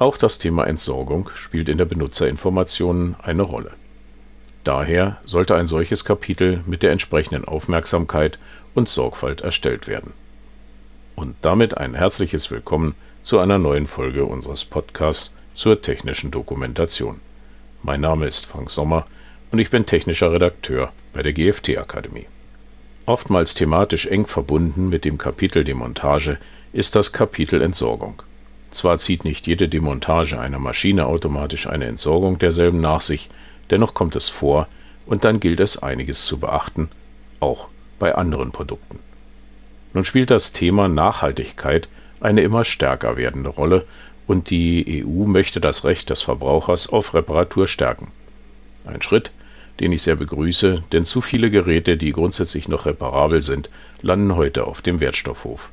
Auch das Thema Entsorgung spielt in der Benutzerinformation eine Rolle. Daher sollte ein solches Kapitel mit der entsprechenden Aufmerksamkeit und Sorgfalt erstellt werden. Und damit ein herzliches Willkommen zu einer neuen Folge unseres Podcasts zur technischen Dokumentation. Mein Name ist Frank Sommer und ich bin technischer Redakteur bei der GFT Akademie. Oftmals thematisch eng verbunden mit dem Kapitel Demontage ist das Kapitel Entsorgung. Zwar zieht nicht jede Demontage einer Maschine automatisch eine Entsorgung derselben nach sich, dennoch kommt es vor und dann gilt es einiges zu beachten, auch bei anderen Produkten. Nun spielt das Thema Nachhaltigkeit eine immer stärker werdende Rolle und die EU möchte das Recht des Verbrauchers auf Reparatur stärken. Ein Schritt, den ich sehr begrüße, denn zu viele Geräte, die grundsätzlich noch reparabel sind, landen heute auf dem Wertstoffhof.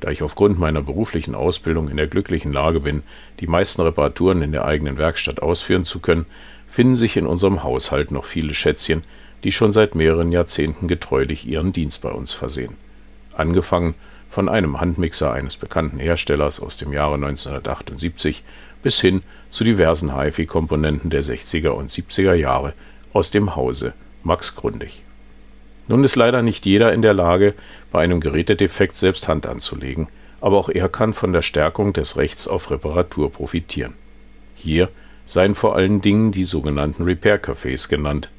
Da ich aufgrund meiner beruflichen Ausbildung in der glücklichen Lage bin, die meisten Reparaturen in der eigenen Werkstatt ausführen zu können, finden sich in unserem Haushalt noch viele Schätzchen, die schon seit mehreren Jahrzehnten getreulich ihren Dienst bei uns versehen. Angefangen von einem Handmixer eines bekannten Herstellers aus dem Jahre 1978 bis hin zu diversen HiFi-Komponenten der 60er und 70er Jahre aus dem Hause Max Grundig. Nun ist leider nicht jeder in der Lage, bei einem Gerätedefekt selbst Hand anzulegen, aber auch er kann von der Stärkung des Rechts auf Reparatur profitieren. Hier seien vor allen Dingen die sogenannten Repair-Cafés genannt.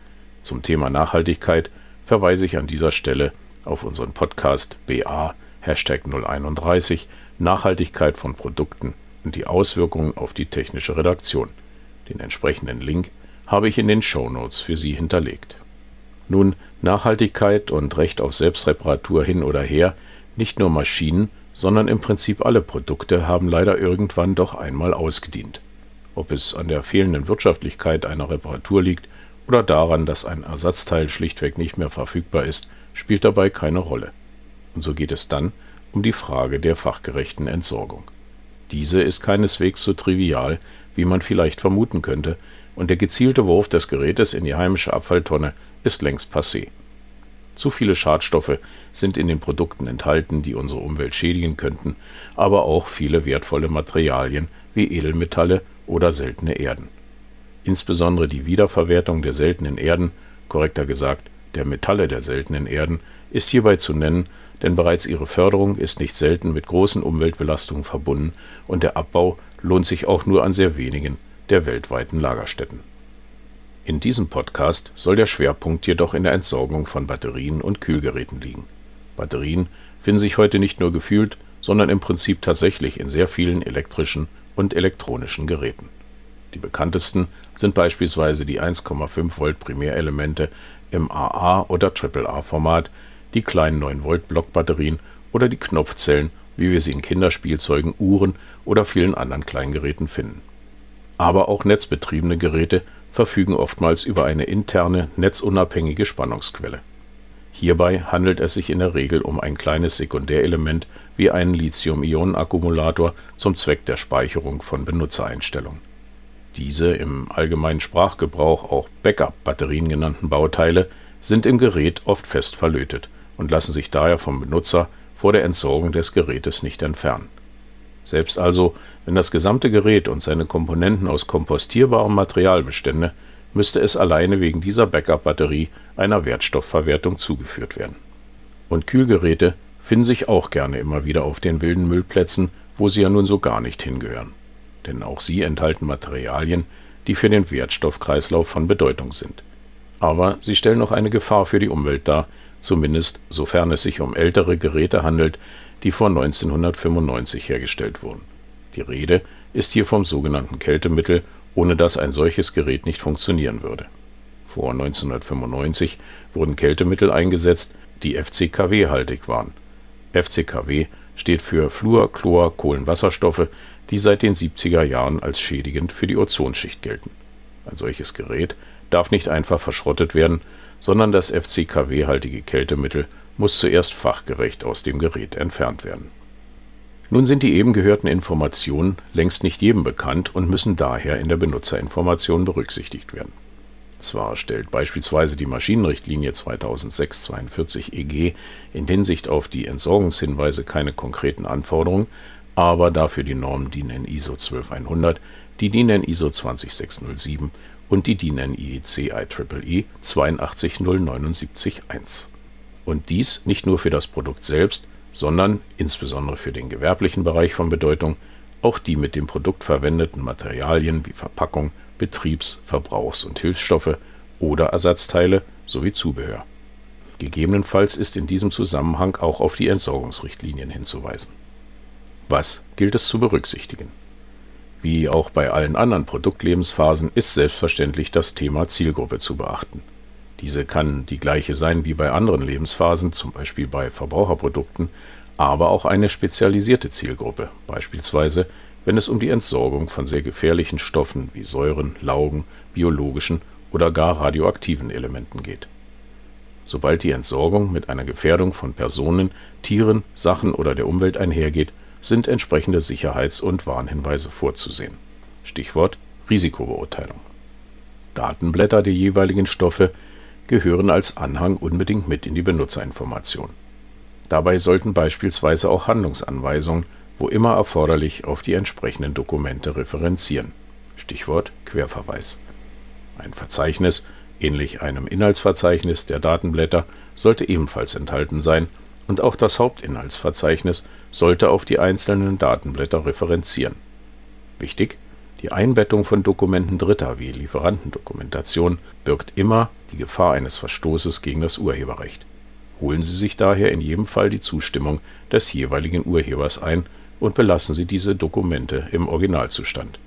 Zum Thema Nachhaltigkeit verweise ich an dieser Stelle auf unseren Podcast BA Hashtag 031 Nachhaltigkeit von Produkten und die Auswirkungen auf die technische Redaktion. Den entsprechenden Link habe ich in den Show Notes für Sie hinterlegt. Nun, Nachhaltigkeit und Recht auf Selbstreparatur hin oder her, nicht nur Maschinen, sondern im Prinzip alle Produkte haben leider irgendwann doch einmal ausgedient. Ob es an der fehlenden Wirtschaftlichkeit einer Reparatur liegt oder daran, dass ein Ersatzteil schlichtweg nicht mehr verfügbar ist, spielt dabei keine Rolle. Und so geht es dann um die Frage der fachgerechten Entsorgung. Diese ist keineswegs so trivial, wie man vielleicht vermuten könnte, und der gezielte Wurf des Gerätes in die heimische Abfalltonne ist längst passé. Zu viele Schadstoffe sind in den Produkten enthalten, die unsere Umwelt schädigen könnten, aber auch viele wertvolle Materialien wie Edelmetalle oder seltene Erden. Insbesondere die Wiederverwertung der seltenen Erden, korrekter gesagt der Metalle der seltenen Erden, ist hierbei zu nennen, denn bereits ihre Förderung ist nicht selten mit großen Umweltbelastungen verbunden und der Abbau lohnt sich auch nur an sehr wenigen der weltweiten Lagerstätten. In diesem Podcast soll der Schwerpunkt jedoch in der Entsorgung von Batterien und Kühlgeräten liegen. Batterien finden sich heute nicht nur gefühlt, sondern im Prinzip tatsächlich in sehr vielen elektrischen und elektronischen Geräten. Die bekanntesten sind beispielsweise die 1,5 Volt Primärelemente im AA oder AAA Format, die kleinen 9 Volt Blockbatterien oder die Knopfzellen, wie wir sie in Kinderspielzeugen, Uhren oder vielen anderen Kleingeräten finden aber auch netzbetriebene Geräte verfügen oftmals über eine interne, netzunabhängige Spannungsquelle. Hierbei handelt es sich in der Regel um ein kleines Sekundärelement wie einen Lithium-Ionen-Akkumulator zum Zweck der Speicherung von Benutzereinstellungen. Diese im allgemeinen Sprachgebrauch auch Backup-Batterien genannten Bauteile sind im Gerät oft fest verlötet und lassen sich daher vom Benutzer vor der Entsorgung des Gerätes nicht entfernen selbst also, wenn das gesamte Gerät und seine Komponenten aus kompostierbarem Material bestände, müsste es alleine wegen dieser Backup-Batterie einer Wertstoffverwertung zugeführt werden. Und Kühlgeräte finden sich auch gerne immer wieder auf den wilden Müllplätzen, wo sie ja nun so gar nicht hingehören. Denn auch sie enthalten Materialien, die für den Wertstoffkreislauf von Bedeutung sind. Aber sie stellen auch eine Gefahr für die Umwelt dar, zumindest sofern es sich um ältere Geräte handelt, die vor 1995 hergestellt wurden. Die Rede ist hier vom sogenannten Kältemittel, ohne das ein solches Gerät nicht funktionieren würde. Vor 1995 wurden Kältemittel eingesetzt, die FCKW-haltig waren. FCKW steht für Fluorchlor-Kohlenwasserstoffe, die seit den 70er Jahren als schädigend für die Ozonschicht gelten. Ein solches Gerät darf nicht einfach verschrottet werden, sondern das FCKW-haltige Kältemittel muss zuerst fachgerecht aus dem Gerät entfernt werden. Nun sind die eben gehörten Informationen längst nicht jedem bekannt und müssen daher in der Benutzerinformation berücksichtigt werden. Zwar stellt beispielsweise die Maschinenrichtlinie 2006-42 EG in Hinsicht auf die Entsorgungshinweise keine konkreten Anforderungen, aber dafür die Normen DIN EN ISO 12100, die DIN EN ISO 20607 und die DIN EN IEC IEEE 82079-1. Und dies nicht nur für das Produkt selbst, sondern insbesondere für den gewerblichen Bereich von Bedeutung auch die mit dem Produkt verwendeten Materialien wie Verpackung, Betriebs-, Verbrauchs- und Hilfsstoffe oder Ersatzteile sowie Zubehör. Gegebenenfalls ist in diesem Zusammenhang auch auf die Entsorgungsrichtlinien hinzuweisen. Was gilt es zu berücksichtigen? Wie auch bei allen anderen Produktlebensphasen ist selbstverständlich das Thema Zielgruppe zu beachten. Diese kann die gleiche sein wie bei anderen Lebensphasen, zum Beispiel bei Verbraucherprodukten, aber auch eine spezialisierte Zielgruppe, beispielsweise wenn es um die Entsorgung von sehr gefährlichen Stoffen wie Säuren, Laugen, biologischen oder gar radioaktiven Elementen geht. Sobald die Entsorgung mit einer Gefährdung von Personen, Tieren, Sachen oder der Umwelt einhergeht, sind entsprechende Sicherheits- und Warnhinweise vorzusehen. Stichwort Risikobeurteilung. Datenblätter der jeweiligen Stoffe gehören als Anhang unbedingt mit in die Benutzerinformation. Dabei sollten beispielsweise auch Handlungsanweisungen, wo immer erforderlich, auf die entsprechenden Dokumente referenzieren. Stichwort Querverweis. Ein Verzeichnis ähnlich einem Inhaltsverzeichnis der Datenblätter, sollte ebenfalls enthalten sein und auch das Hauptinhaltsverzeichnis sollte auf die einzelnen Datenblätter referenzieren. Wichtig: Die Einbettung von Dokumenten Dritter wie Lieferantendokumentation birgt immer die Gefahr eines Verstoßes gegen das Urheberrecht. Holen Sie sich daher in jedem Fall die Zustimmung des jeweiligen Urhebers ein und belassen Sie diese Dokumente im Originalzustand.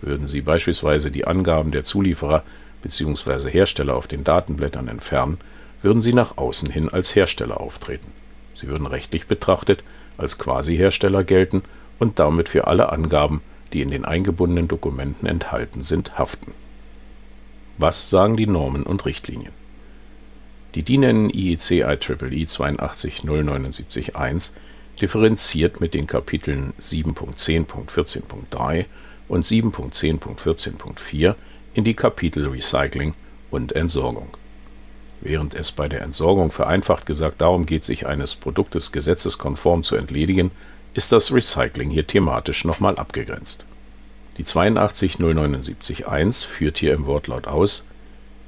Würden Sie beispielsweise die Angaben der Zulieferer bzw. Hersteller auf den Datenblättern entfernen, würden sie nach außen hin als Hersteller auftreten. Sie würden rechtlich betrachtet als Quasi-Hersteller gelten und damit für alle Angaben, die in den eingebundenen Dokumenten enthalten sind, haften. Was sagen die Normen und Richtlinien? Die DIN IEC IEEE 82079-1 differenziert mit den Kapiteln 7.10.14.3 und 7.10.14.4 in die Kapitel Recycling und Entsorgung. Während es bei der Entsorgung vereinfacht gesagt darum geht, sich eines Produktes gesetzeskonform zu entledigen, ist das Recycling hier thematisch nochmal abgegrenzt. Die 82079-1 führt hier im Wortlaut aus,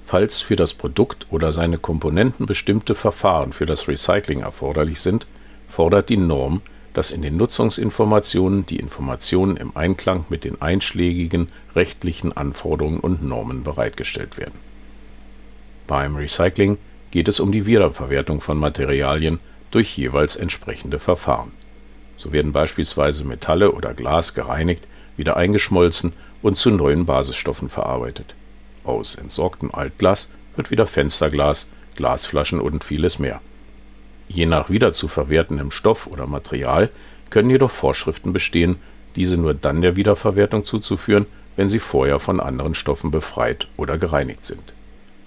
falls für das Produkt oder seine Komponenten bestimmte Verfahren für das Recycling erforderlich sind, fordert die Norm dass in den Nutzungsinformationen die Informationen im Einklang mit den einschlägigen rechtlichen Anforderungen und Normen bereitgestellt werden. Beim Recycling geht es um die Wiederverwertung von Materialien durch jeweils entsprechende Verfahren. So werden beispielsweise Metalle oder Glas gereinigt, wieder eingeschmolzen und zu neuen Basisstoffen verarbeitet. Aus entsorgtem Altglas wird wieder Fensterglas, Glasflaschen und vieles mehr Je nach wiederzuverwertendem Stoff oder Material können jedoch Vorschriften bestehen, diese nur dann der Wiederverwertung zuzuführen, wenn sie vorher von anderen Stoffen befreit oder gereinigt sind.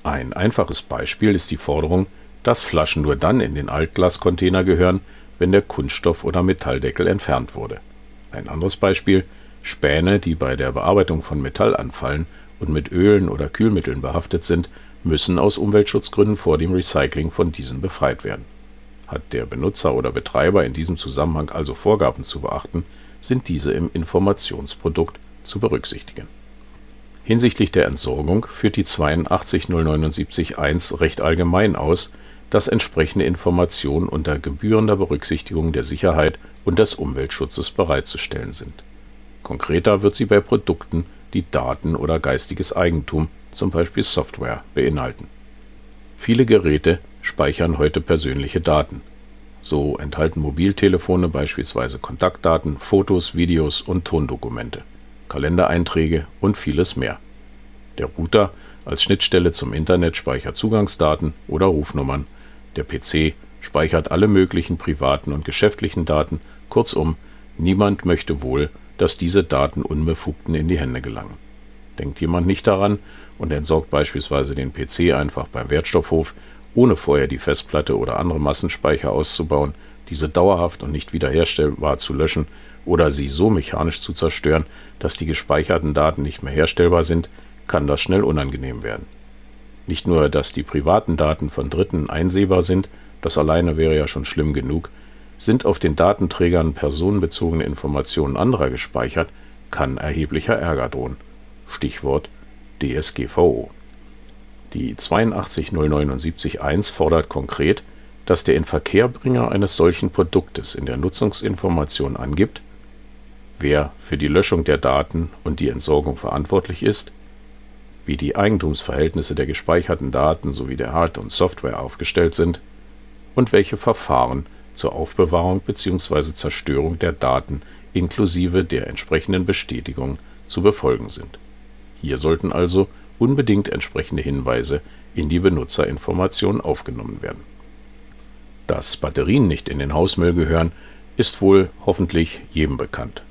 Ein einfaches Beispiel ist die Forderung, dass Flaschen nur dann in den Altglascontainer gehören, wenn der Kunststoff oder Metalldeckel entfernt wurde. Ein anderes Beispiel Späne, die bei der Bearbeitung von Metall anfallen und mit Ölen oder Kühlmitteln behaftet sind, müssen aus Umweltschutzgründen vor dem Recycling von diesen befreit werden hat der Benutzer oder Betreiber in diesem Zusammenhang also Vorgaben zu beachten, sind diese im Informationsprodukt zu berücksichtigen. Hinsichtlich der Entsorgung führt die 82079-1 recht allgemein aus, dass entsprechende Informationen unter gebührender Berücksichtigung der Sicherheit und des Umweltschutzes bereitzustellen sind. Konkreter wird sie bei Produkten, die Daten oder geistiges Eigentum, zum Beispiel Software, beinhalten. Viele Geräte speichern heute persönliche Daten. So enthalten Mobiltelefone beispielsweise Kontaktdaten, Fotos, Videos und Tondokumente, Kalendereinträge und vieles mehr. Der Router als Schnittstelle zum Internet speichert Zugangsdaten oder Rufnummern. Der PC speichert alle möglichen privaten und geschäftlichen Daten. Kurzum, niemand möchte wohl, dass diese Daten Unbefugten in die Hände gelangen. Denkt jemand nicht daran und entsorgt beispielsweise den PC einfach beim Wertstoffhof, ohne vorher die Festplatte oder andere Massenspeicher auszubauen, diese dauerhaft und nicht wiederherstellbar zu löschen oder sie so mechanisch zu zerstören, dass die gespeicherten Daten nicht mehr herstellbar sind, kann das schnell unangenehm werden. Nicht nur, dass die privaten Daten von Dritten einsehbar sind, das alleine wäre ja schon schlimm genug, Sind auf den Datenträgern personenbezogene Informationen anderer gespeichert, kann erheblicher Ärger drohen. Stichwort DSGVO. Die 82079-1 fordert konkret, dass der Inverkehrbringer eines solchen Produktes in der Nutzungsinformation angibt, wer für die Löschung der Daten und die Entsorgung verantwortlich ist, wie die Eigentumsverhältnisse der gespeicherten Daten sowie der Hard und Software aufgestellt sind und welche Verfahren zur Aufbewahrung bzw. Zerstörung der Daten inklusive der entsprechenden Bestätigung zu befolgen sind. Hier sollten also unbedingt entsprechende Hinweise in die Benutzerinformation aufgenommen werden. Dass Batterien nicht in den Hausmüll gehören, ist wohl hoffentlich jedem bekannt.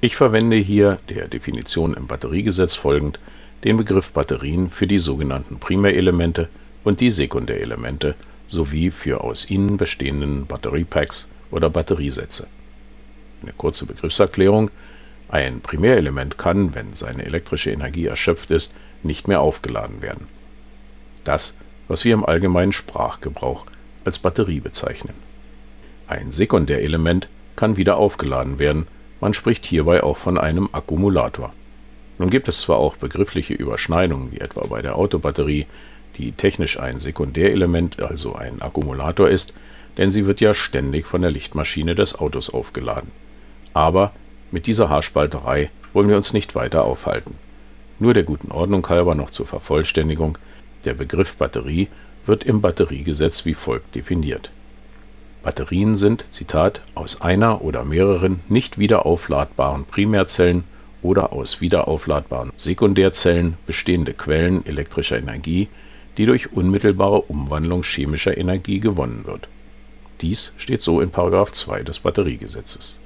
Ich verwende hier der Definition im Batteriegesetz folgend den Begriff Batterien für die sogenannten Primärelemente und die Sekundärelemente sowie für aus ihnen bestehenden Batteriepacks oder Batteriesätze. Eine kurze Begriffserklärung. Ein Primärelement kann, wenn seine elektrische Energie erschöpft ist, nicht mehr aufgeladen werden. Das, was wir im allgemeinen Sprachgebrauch als Batterie bezeichnen. Ein Sekundärelement kann wieder aufgeladen werden, man spricht hierbei auch von einem Akkumulator. Nun gibt es zwar auch begriffliche Überschneidungen, wie etwa bei der Autobatterie, die technisch ein Sekundärelement, also ein Akkumulator ist, denn sie wird ja ständig von der Lichtmaschine des Autos aufgeladen. Aber mit dieser Haarspalterei wollen wir uns nicht weiter aufhalten. Nur der guten Ordnung halber noch zur Vervollständigung, der Begriff Batterie wird im Batteriegesetz wie folgt definiert. Batterien sind, Zitat, aus einer oder mehreren nicht wiederaufladbaren Primärzellen oder aus wiederaufladbaren Sekundärzellen bestehende Quellen elektrischer Energie, die durch unmittelbare Umwandlung chemischer Energie gewonnen wird. Dies steht so in § 2 des Batteriegesetzes.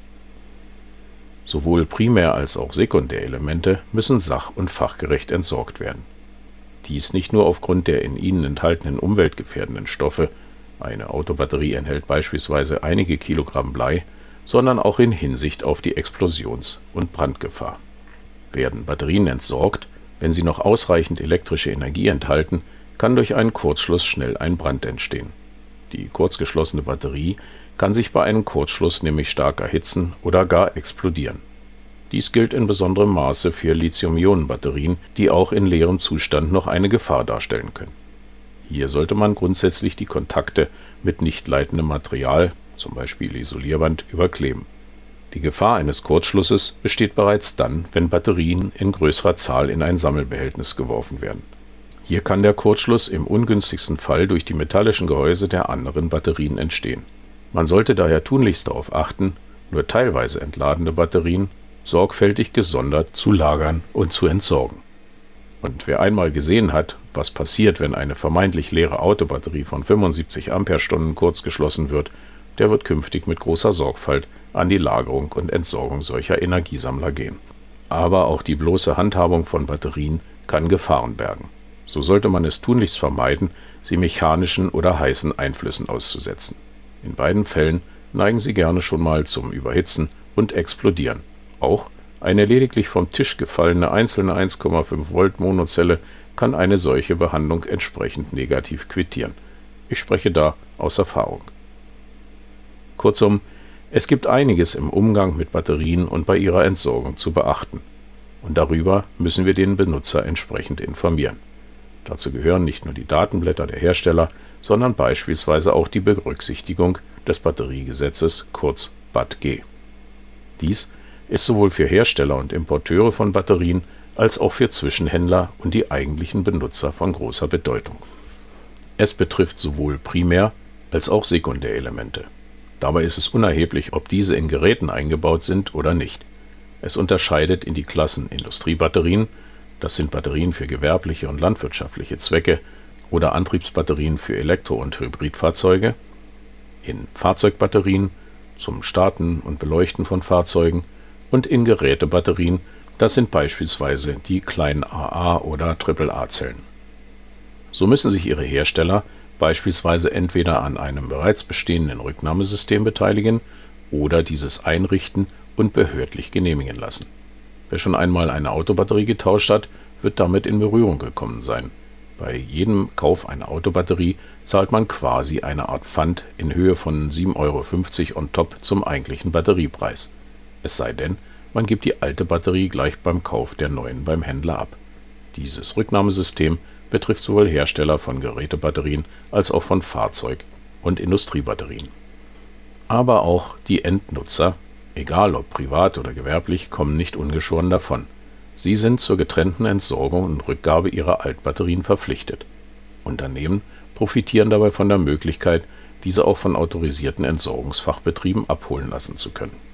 Sowohl Primär- als auch Sekundärelemente müssen sach- und fachgerecht entsorgt werden. Dies nicht nur aufgrund der in ihnen enthaltenen umweltgefährdenden Stoffe (eine Autobatterie enthält beispielsweise einige Kilogramm Blei), sondern auch in Hinsicht auf die Explosions und Brandgefahr. Werden Batterien entsorgt, wenn sie noch ausreichend elektrische Energie enthalten kann durch einen Kurzschluss schnell ein Brand entstehen. Die kurzgeschlossene Batterie kann sich bei einem Kurzschluss nämlich stark erhitzen oder gar explodieren. Dies gilt in besonderem Maße für Lithium-Ionen-Batterien, die auch in leerem Zustand noch eine Gefahr darstellen können. Hier sollte man grundsätzlich die Kontakte mit nicht leitendem Material zum Beispiel Isolierband) überkleben. Die Gefahr eines Kurzschlusses besteht bereits dann, wenn Batterien in größerer Zahl in ein Sammelbehältnis geworfen werden hier kann der Kurzschluss im ungünstigsten Fall durch die metallischen Gehäuse der anderen Batterien entstehen. Man sollte daher tunlichst darauf achten, nur teilweise entladene Batterien sorgfältig gesondert zu lagern und zu entsorgen. Und wer einmal gesehen hat, was passiert, wenn eine vermeintlich leere Autobatterie von 75 Ampere-Stunden kurzgeschlossen wird, der wird künftig mit großer Sorgfalt an die Lagerung und Entsorgung solcher Energiesammler gehen. Aber auch die bloße Handhabung von Batterien kann Gefahren bergen so sollte man es tunlichst vermeiden, sie mechanischen oder heißen Einflüssen auszusetzen. In beiden Fällen neigen sie gerne schon mal zum Überhitzen und explodieren. Auch eine lediglich vom Tisch gefallene einzelne 1,5 Volt Monozelle kann eine solche Behandlung entsprechend negativ quittieren. Ich spreche da aus Erfahrung. Kurzum, es gibt einiges im Umgang mit Batterien und bei ihrer Entsorgung zu beachten. Und darüber müssen wir den Benutzer entsprechend informieren Dazu gehören nicht nur die Datenblätter der Hersteller, sondern beispielsweise auch die Berücksichtigung des Batteriegesetzes kurz BATG. Dies ist sowohl für Hersteller und Importeure von Batterien als auch für Zwischenhändler und die eigentlichen Benutzer von großer Bedeutung. Es betrifft sowohl Primär- als auch Sekundärelemente. Dabei ist es unerheblich, ob diese in Geräten eingebaut sind oder nicht. Es unterscheidet in die Klassen Industriebatterien das sind Batterien für gewerbliche und landwirtschaftliche Zwecke oder Antriebsbatterien für Elektro und Hybridfahrzeuge, in Fahrzeugbatterien zum Starten und Beleuchten von Fahrzeugen und in Gerätebatterien, das sind beispielsweise die kleinen AA oder AAA-Zellen. So müssen sich ihre Hersteller beispielsweise entweder an einem bereits bestehenden Rücknahmesystem beteiligen oder dieses einrichten und behördlich genehmigen lassen Wer schon einmal eine Autobatterie getauscht hat, wird damit in Berührung gekommen sein. Bei jedem Kauf einer Autobatterie zahlt man quasi eine Art Pfand in Höhe von 7,50 Euro on top zum eigentlichen Batteriepreis. Es sei denn, man gibt die alte Batterie gleich beim Kauf der neuen beim Händler ab. Dieses Rücknahmesystem betrifft sowohl Hersteller von Gerätebatterien als auch von Fahrzeug- und Industriebatterien. Aber auch die Endnutzer, egal ob privat oder gewerblich, kommen nicht ungeschoren davon. Sie sind zur getrennten Entsorgung und Rückgabe ihrer Altbatterien verpflichtet. Unternehmen profitieren dabei von der Möglichkeit, diese auch von autorisierten Entsorgungsfachbetrieben abholen lassen zu können.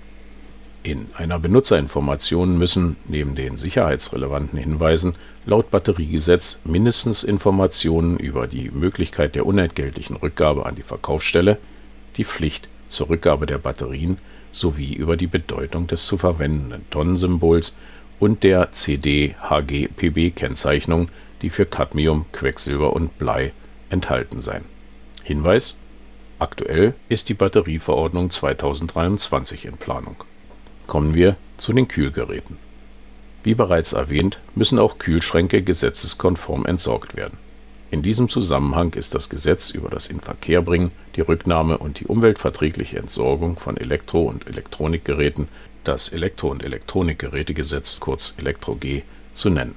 In einer Benutzerinformation müssen neben den sicherheitsrelevanten Hinweisen laut Batteriegesetz mindestens Informationen über die Möglichkeit der unentgeltlichen Rückgabe an die Verkaufsstelle, die Pflicht zur Rückgabe der Batterien sowie über die Bedeutung des zu verwendenden Tonnensymbols und der CD-HGPB-Kennzeichnung, die für Cadmium, Quecksilber und Blei enthalten sein. Hinweis: Aktuell ist die Batterieverordnung 2023 in Planung. Kommen wir zu den Kühlgeräten. Wie bereits erwähnt, müssen auch Kühlschränke gesetzeskonform entsorgt werden. In diesem Zusammenhang ist das Gesetz über das Inverkehrbringen, die Rücknahme und die umweltverträgliche Entsorgung von Elektro- und Elektronikgeräten das Elektro- und Elektronikgerätegesetz kurz ElektroG zu nennen.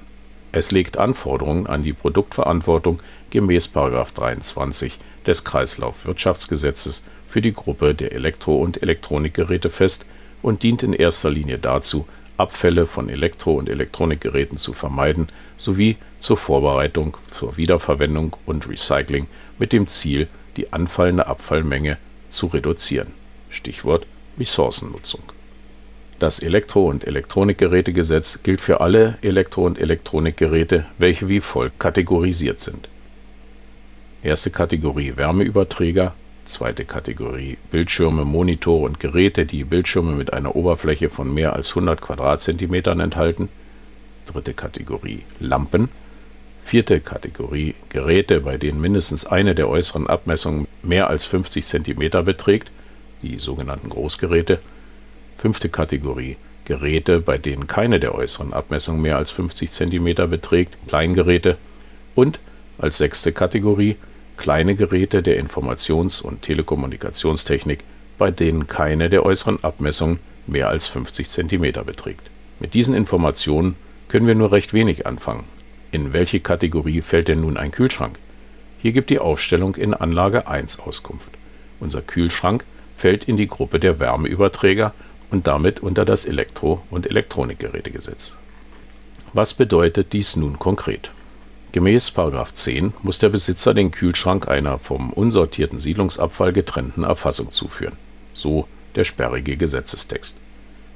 Es legt Anforderungen an die Produktverantwortung gemäß § 23 des Kreislaufwirtschaftsgesetzes für die Gruppe der Elektro- und Elektronikgeräte fest und dient in erster Linie dazu, Abfälle von Elektro- und Elektronikgeräten zu vermeiden sowie zur Vorbereitung zur Wiederverwendung und Recycling mit dem Ziel, die anfallende Abfallmenge zu reduzieren. Stichwort Ressourcennutzung das Elektro- und Elektronikgerätegesetz gilt für alle Elektro- und Elektronikgeräte, welche wie folgt kategorisiert sind: Erste Kategorie Wärmeüberträger Zweite Kategorie. Bildschirme, Monitore und Geräte, die Bildschirme mit einer Oberfläche von mehr als 100 Quadratzentimetern enthalten. Dritte Kategorie Lampen. Vierte Kategorie Geräte, bei denen mindestens eine der äußeren Abmessungen mehr als 50 Zentimeter beträgt (die sogenannten Großgeräte. Fünfte Kategorie Geräte, bei denen keine der äußeren Abmessungen mehr als 50 cm beträgt (Kleingeräte) und als sechste Kategorie kleine Geräte der Informations und Telekommunikationstechnik, bei denen keine der äußeren Abmessungen mehr als 50 cm beträgt. Mit diesen Informationen können wir nur recht wenig anfangen. In welche Kategorie fällt denn nun ein Kühlschrank? Hier gibt die Aufstellung in Anlage 1 Auskunft. Unser Kühlschrank fällt in die Gruppe der Wärmeüberträger und damit unter das Elektro- und Elektronikgerätegesetz. Was bedeutet dies nun konkret? Gemäß 10 muss der Besitzer den Kühlschrank einer vom unsortierten Siedlungsabfall getrennten Erfassung zuführen, so der sperrige Gesetzestext.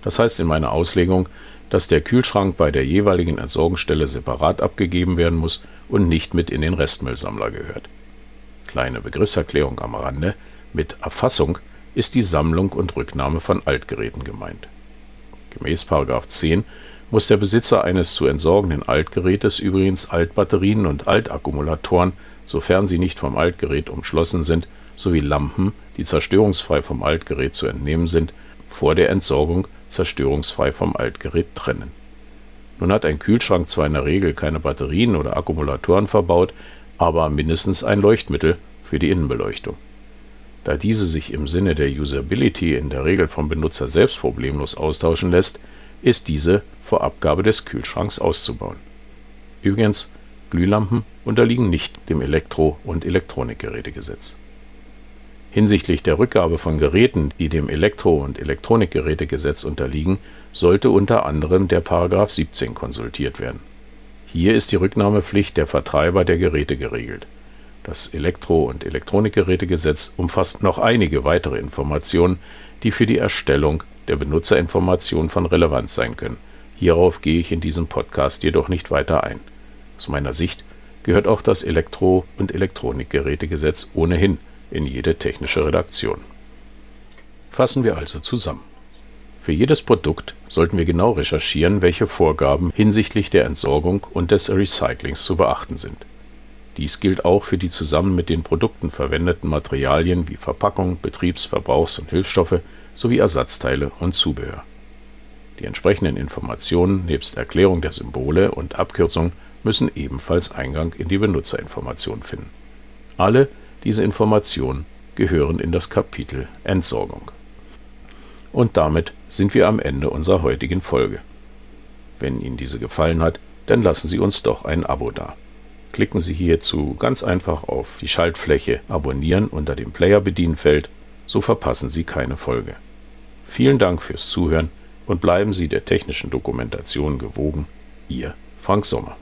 Das heißt in meiner Auslegung, dass der Kühlschrank bei der jeweiligen Entsorgungsstelle separat abgegeben werden muss und nicht mit in den Restmüllsammler gehört. Kleine Begriffserklärung am Rande: Mit Erfassung ist die Sammlung und Rücknahme von Altgeräten gemeint. Gemäß § 10 muss der Besitzer eines zu entsorgenden Altgerätes übrigens Altbatterien und Altakkumulatoren, sofern sie nicht vom Altgerät umschlossen sind, sowie Lampen, die zerstörungsfrei vom Altgerät zu entnehmen sind, vor der Entsorgung zerstörungsfrei vom Altgerät trennen. Nun hat ein Kühlschrank zwar in der Regel keine Batterien oder Akkumulatoren verbaut, aber mindestens ein Leuchtmittel für die Innenbeleuchtung da diese sich im Sinne der Usability in der Regel vom Benutzer selbst problemlos austauschen lässt, ist diese vor Abgabe des Kühlschranks auszubauen. Übrigens, Glühlampen unterliegen nicht dem Elektro- und Elektronikgerätegesetz. Hinsichtlich der Rückgabe von Geräten, die dem Elektro- und Elektronikgerätegesetz unterliegen, sollte unter anderem der § 17 konsultiert werden. Hier ist die Rücknahmepflicht der Vertreiber der Geräte geregelt das Elektro- und Elektronikgerätegesetz umfasst noch einige weitere Informationen, die für die Erstellung der Benutzerinformation von Relevanz sein können. Hierauf gehe ich in diesem Podcast jedoch nicht weiter ein. Aus meiner Sicht gehört auch das Elektro- und Elektronikgerätegesetz ohnehin in jede technische Redaktion. Fassen wir also zusammen. Für jedes Produkt sollten wir genau recherchieren, welche Vorgaben hinsichtlich der Entsorgung und des Recyclings zu beachten sind dies gilt auch für die zusammen mit den Produkten verwendeten Materialien wie Verpackung, Betriebs Verbrauchs und Hilfsstoffe sowie Ersatzteile und Zubehör. Die entsprechenden Informationen nebst Erklärung der Symbole und Abkürzungen müssen ebenfalls Eingang in die Benutzerinformation finden. Alle diese Informationen gehören in das Kapitel Entsorgung. Und damit sind wir am Ende unserer heutigen Folge. Wenn Ihnen diese gefallen hat, dann lassen Sie uns doch ein Abo da. Klicken Sie hierzu ganz einfach auf die Schaltfläche Abonnieren unter dem Player-Bedienfeld, so verpassen Sie keine Folge. Vielen Dank fürs Zuhören und bleiben Sie der technischen Dokumentation gewogen. Ihr Frank Sommer.